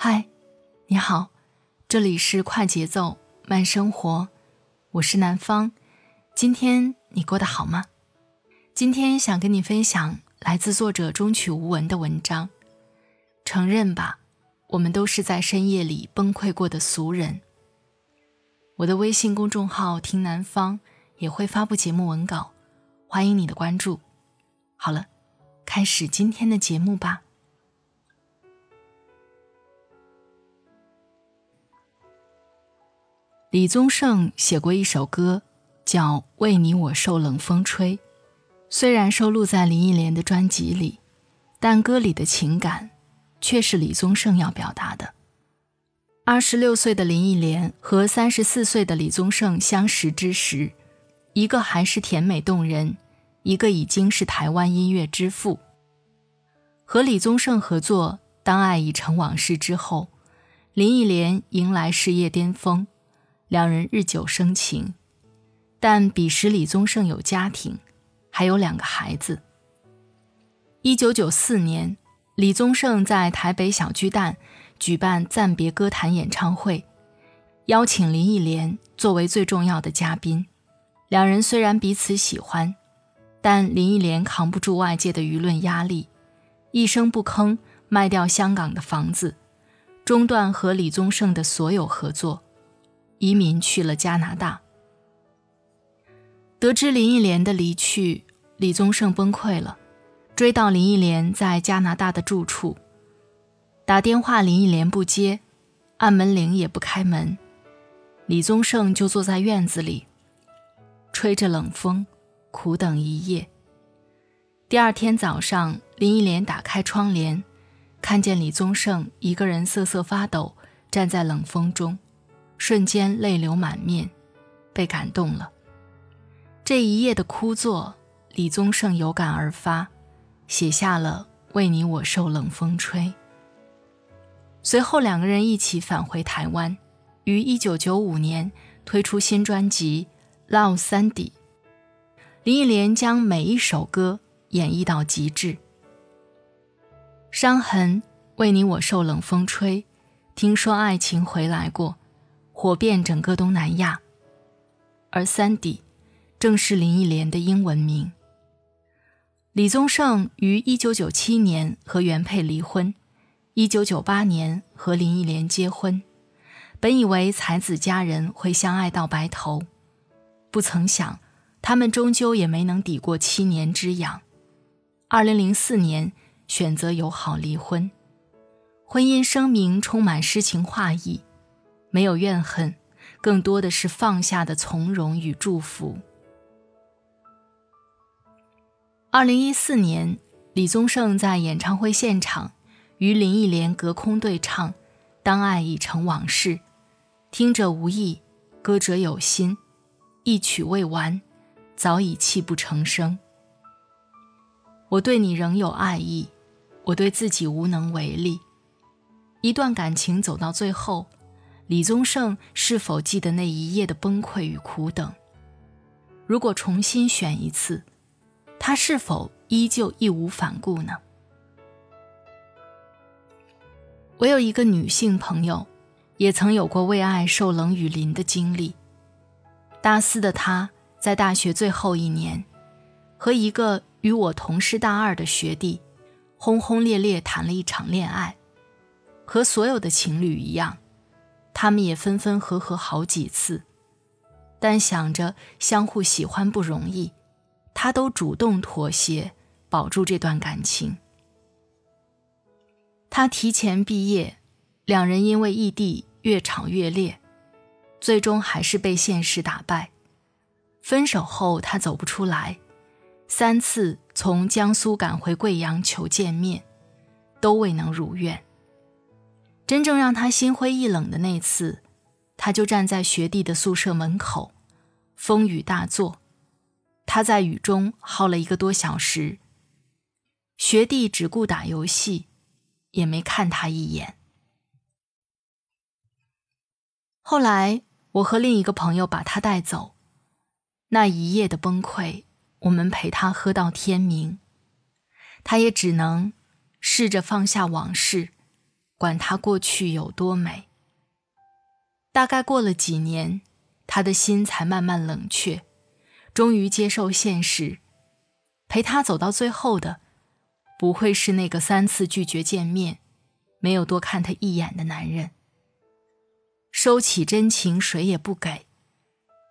嗨，你好，这里是快节奏慢生活，我是南方。今天你过得好吗？今天想跟你分享来自作者中曲无闻的文章。承认吧，我们都是在深夜里崩溃过的俗人。我的微信公众号“听南方”也会发布节目文稿，欢迎你的关注。好了，开始今天的节目吧。李宗盛写过一首歌，叫《为你我受冷风吹》，虽然收录在林忆莲的专辑里，但歌里的情感却是李宗盛要表达的。二十六岁的林忆莲和三十四岁的李宗盛相识之时，一个还是甜美动人，一个已经是台湾音乐之父。和李宗盛合作《当爱已成往事》之后，林忆莲迎来事业巅峰。两人日久生情，但彼时李宗盛有家庭，还有两个孩子。一九九四年，李宗盛在台北小巨蛋举办暂别歌坛演唱会，邀请林忆莲作为最重要的嘉宾。两人虽然彼此喜欢，但林忆莲扛不住外界的舆论压力，一声不吭卖掉香港的房子，中断和李宗盛的所有合作。移民去了加拿大。得知林忆莲的离去，李宗盛崩溃了，追到林忆莲在加拿大的住处，打电话林忆莲不接，按门铃也不开门，李宗盛就坐在院子里，吹着冷风，苦等一夜。第二天早上，林忆莲打开窗帘，看见李宗盛一个人瑟瑟发抖，站在冷风中。瞬间泪流满面，被感动了。这一夜的枯坐，李宗盛有感而发，写下了《为你我受冷风吹》。随后，两个人一起返回台湾，于1995年推出新专辑《Love Sandy》。林忆莲将每一首歌演绎到极致。伤痕，为你我受冷风吹。听说爱情回来过。火遍整个东南亚，而三弟正是林忆莲的英文名。李宗盛于1997年和原配离婚，1998年和林忆莲结婚。本以为才子佳人会相爱到白头，不曾想他们终究也没能抵过七年之痒。2004年选择友好离婚，婚姻声明充满诗情画意。没有怨恨，更多的是放下的从容与祝福。二零一四年，李宗盛在演唱会现场与林忆莲隔空对唱《当爱已成往事》，听者无意，歌者有心，一曲未完，早已泣不成声。我对你仍有爱意，我对自己无能为力。一段感情走到最后。李宗盛是否记得那一夜的崩溃与苦等？如果重新选一次，他是否依旧义无反顾呢？我有一个女性朋友，也曾有过为爱受冷雨淋的经历。大四的她在大学最后一年，和一个与我同是大二的学弟，轰轰烈烈谈了一场恋爱，和所有的情侣一样。他们也分分合合好几次，但想着相互喜欢不容易，他都主动妥协，保住这段感情。他提前毕业，两人因为异地越吵越烈，最终还是被现实打败，分手后，他走不出来，三次从江苏赶回贵阳求见面，都未能如愿。真正让他心灰意冷的那次，他就站在学弟的宿舍门口，风雨大作，他在雨中耗了一个多小时。学弟只顾打游戏，也没看他一眼。后来，我和另一个朋友把他带走。那一夜的崩溃，我们陪他喝到天明，他也只能试着放下往事，管他过去有多美。大概过了几年，他的心才慢慢冷却，终于接受现实。陪他走到最后的，不会是那个三次拒绝见面、没有多看他一眼的男人。收起真情，谁也不给。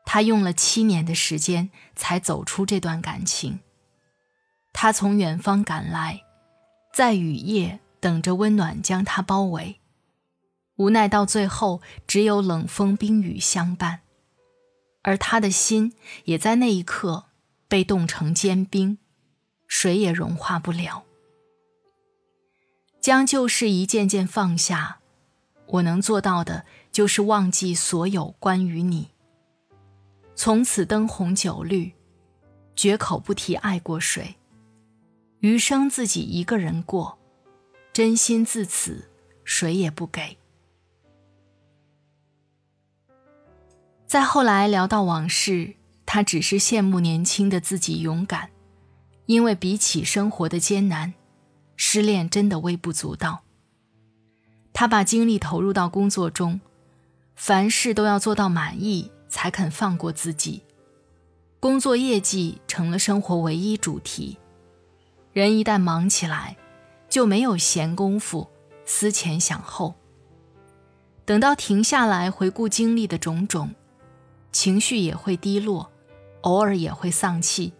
他用了七年的时间才走出这段感情。他从远方赶来，在雨夜等着温暖将他包围，无奈到最后只有冷风冰雨相伴，而他的心也在那一刻被冻成坚冰，水也融化不了。将旧事一件件放下，我能做到的就是忘记所有关于你。从此灯红酒绿，绝口不提爱过谁。余生自己一个人过，真心自此谁也不给。再后来聊到往事，他只是羡慕年轻的自己勇敢，因为比起生活的艰难，失恋真的微不足道。他把精力投入到工作中，凡事都要做到满意。才肯放过自己，工作业绩成了生活唯一主题。人一旦忙起来，就没有闲工夫思前想后。等到停下来回顾经历的种种，情绪也会低落，偶尔也会丧气，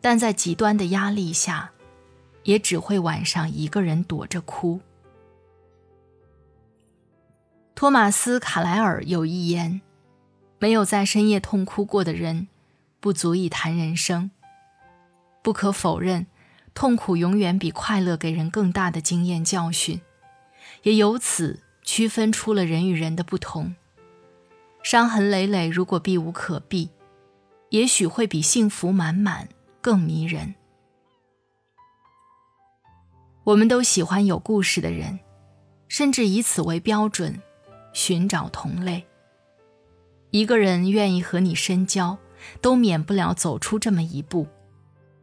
但在极端的压力下，也只会晚上一个人躲着哭。托马斯·卡莱尔有一言。没有在深夜痛哭过的人，不足以谈人生。不可否认，痛苦永远比快乐给人更大的经验教训，也由此区分出了人与人的不同。伤痕累累，如果避无可避，也许会比幸福满满更迷人。我们都喜欢有故事的人，甚至以此为标准，寻找同类。一个人愿意和你深交，都免不了走出这么一步，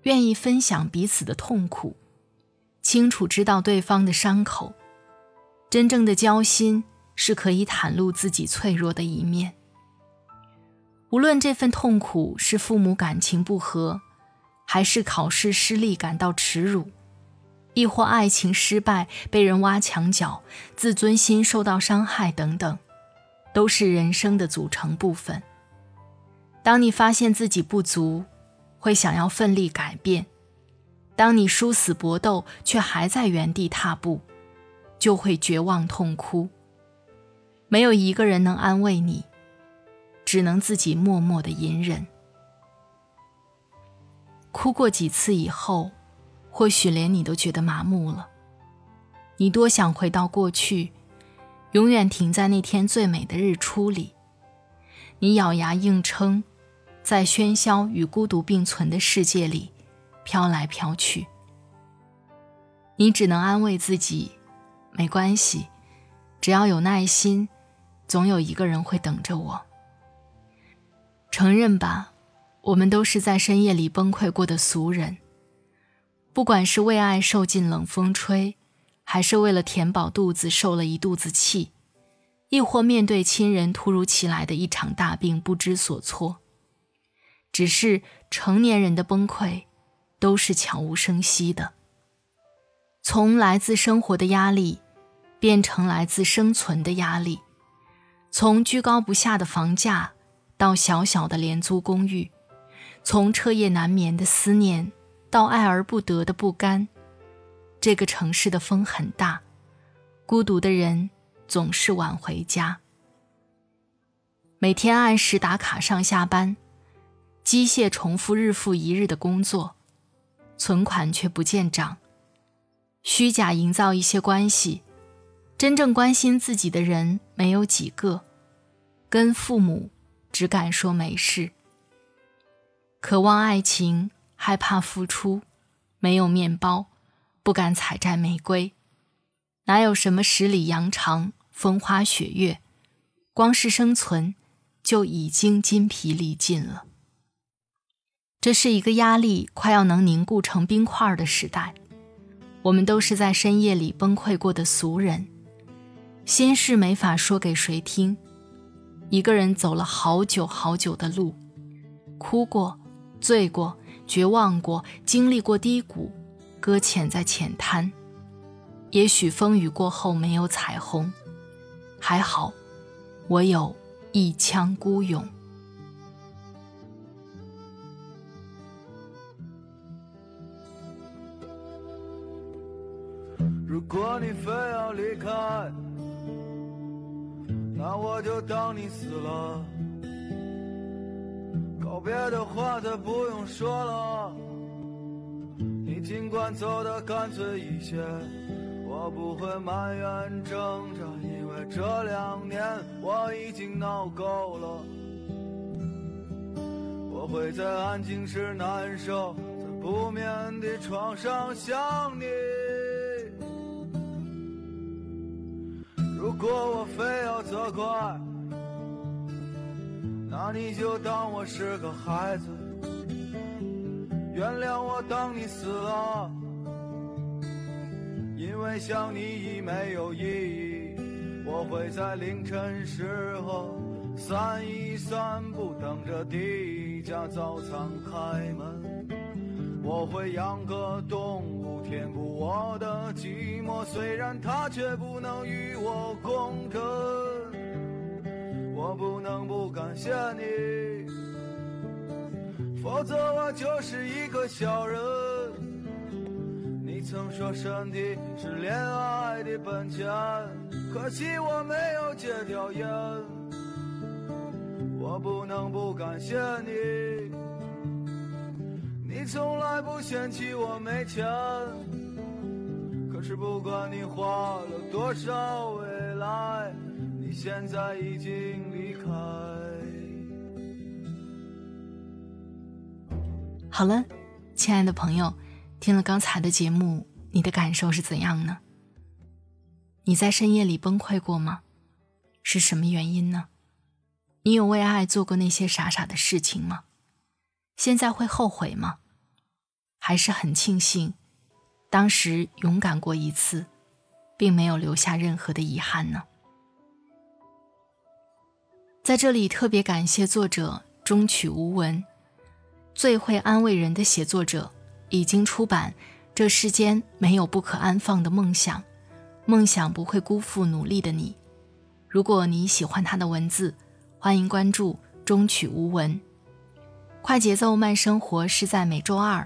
愿意分享彼此的痛苦，清楚知道对方的伤口。真正的交心是可以袒露自己脆弱的一面。无论这份痛苦是父母感情不和，还是考试失利感到耻辱，亦或爱情失败被人挖墙脚，自尊心受到伤害等等。都是人生的组成部分。当你发现自己不足，会想要奋力改变；当你殊死搏斗却还在原地踏步，就会绝望痛哭。没有一个人能安慰你，只能自己默默的隐忍。哭过几次以后，或许连你都觉得麻木了。你多想回到过去。永远停在那天最美的日出里，你咬牙硬撑，在喧嚣与孤独并存的世界里飘来飘去。你只能安慰自己，没关系，只要有耐心，总有一个人会等着我。承认吧，我们都是在深夜里崩溃过的俗人，不管是为爱受尽冷风吹。还是为了填饱肚子受了一肚子气，亦或面对亲人突如其来的一场大病不知所措。只是成年人的崩溃，都是悄无声息的。从来自生活的压力，变成来自生存的压力；从居高不下的房价，到小小的廉租公寓；从彻夜难眠的思念，到爱而不得的不甘。这个城市的风很大，孤独的人总是晚回家。每天按时打卡上下班，机械重复日复一日的工作，存款却不见涨。虚假营造一些关系，真正关心自己的人没有几个。跟父母只敢说没事。渴望爱情，害怕付出，没有面包，不敢采摘玫瑰。哪有什么十里洋场，风花雪月？光是生存，就已经筋疲力尽了。这是一个压力快要能凝固成冰块的时代。我们都是在深夜里崩溃过的俗人，心事没法说给谁听。一个人走了好久好久的路，哭过，醉过，绝望过，经历过低谷，搁浅在浅滩。也许风雨过后没有彩虹，还好，我有一腔孤勇。如果你非要离开，那我就当你死了。告别的话再不用说了，你尽管走得干脆一些。我不会埋怨挣扎，因为这两年我已经闹够了。我会在安静时难受，在不眠的床上想你。如果我非要责怪，那你就当我是个孩子，原谅我当你死了。因为想你已没有意义，我会在凌晨时候散一散步，等着第一家早餐开门。我会养个动物，填补我的寂寞，虽然它却不能与我共枕。我不能不感谢你，否则我就是一个小人。你曾说身体是恋爱的本钱，可惜我没有戒掉烟。我不能不感谢你，你从来不嫌弃我没钱。可是不管你花了多少未来，你现在已经离开。好了，亲爱的朋友。听了刚才的节目，你的感受是怎样呢？你在深夜里崩溃过吗？是什么原因呢？你有为爱做过那些傻傻的事情吗？现在会后悔吗？还是很庆幸，当时勇敢过一次，并没有留下任何的遗憾呢？在这里特别感谢作者中曲无闻，最会安慰人的写作者。已经出版，这世间没有不可安放的梦想，梦想不会辜负努力的你。如果你喜欢他的文字，欢迎关注中曲无闻。快节奏慢生活是在每周二、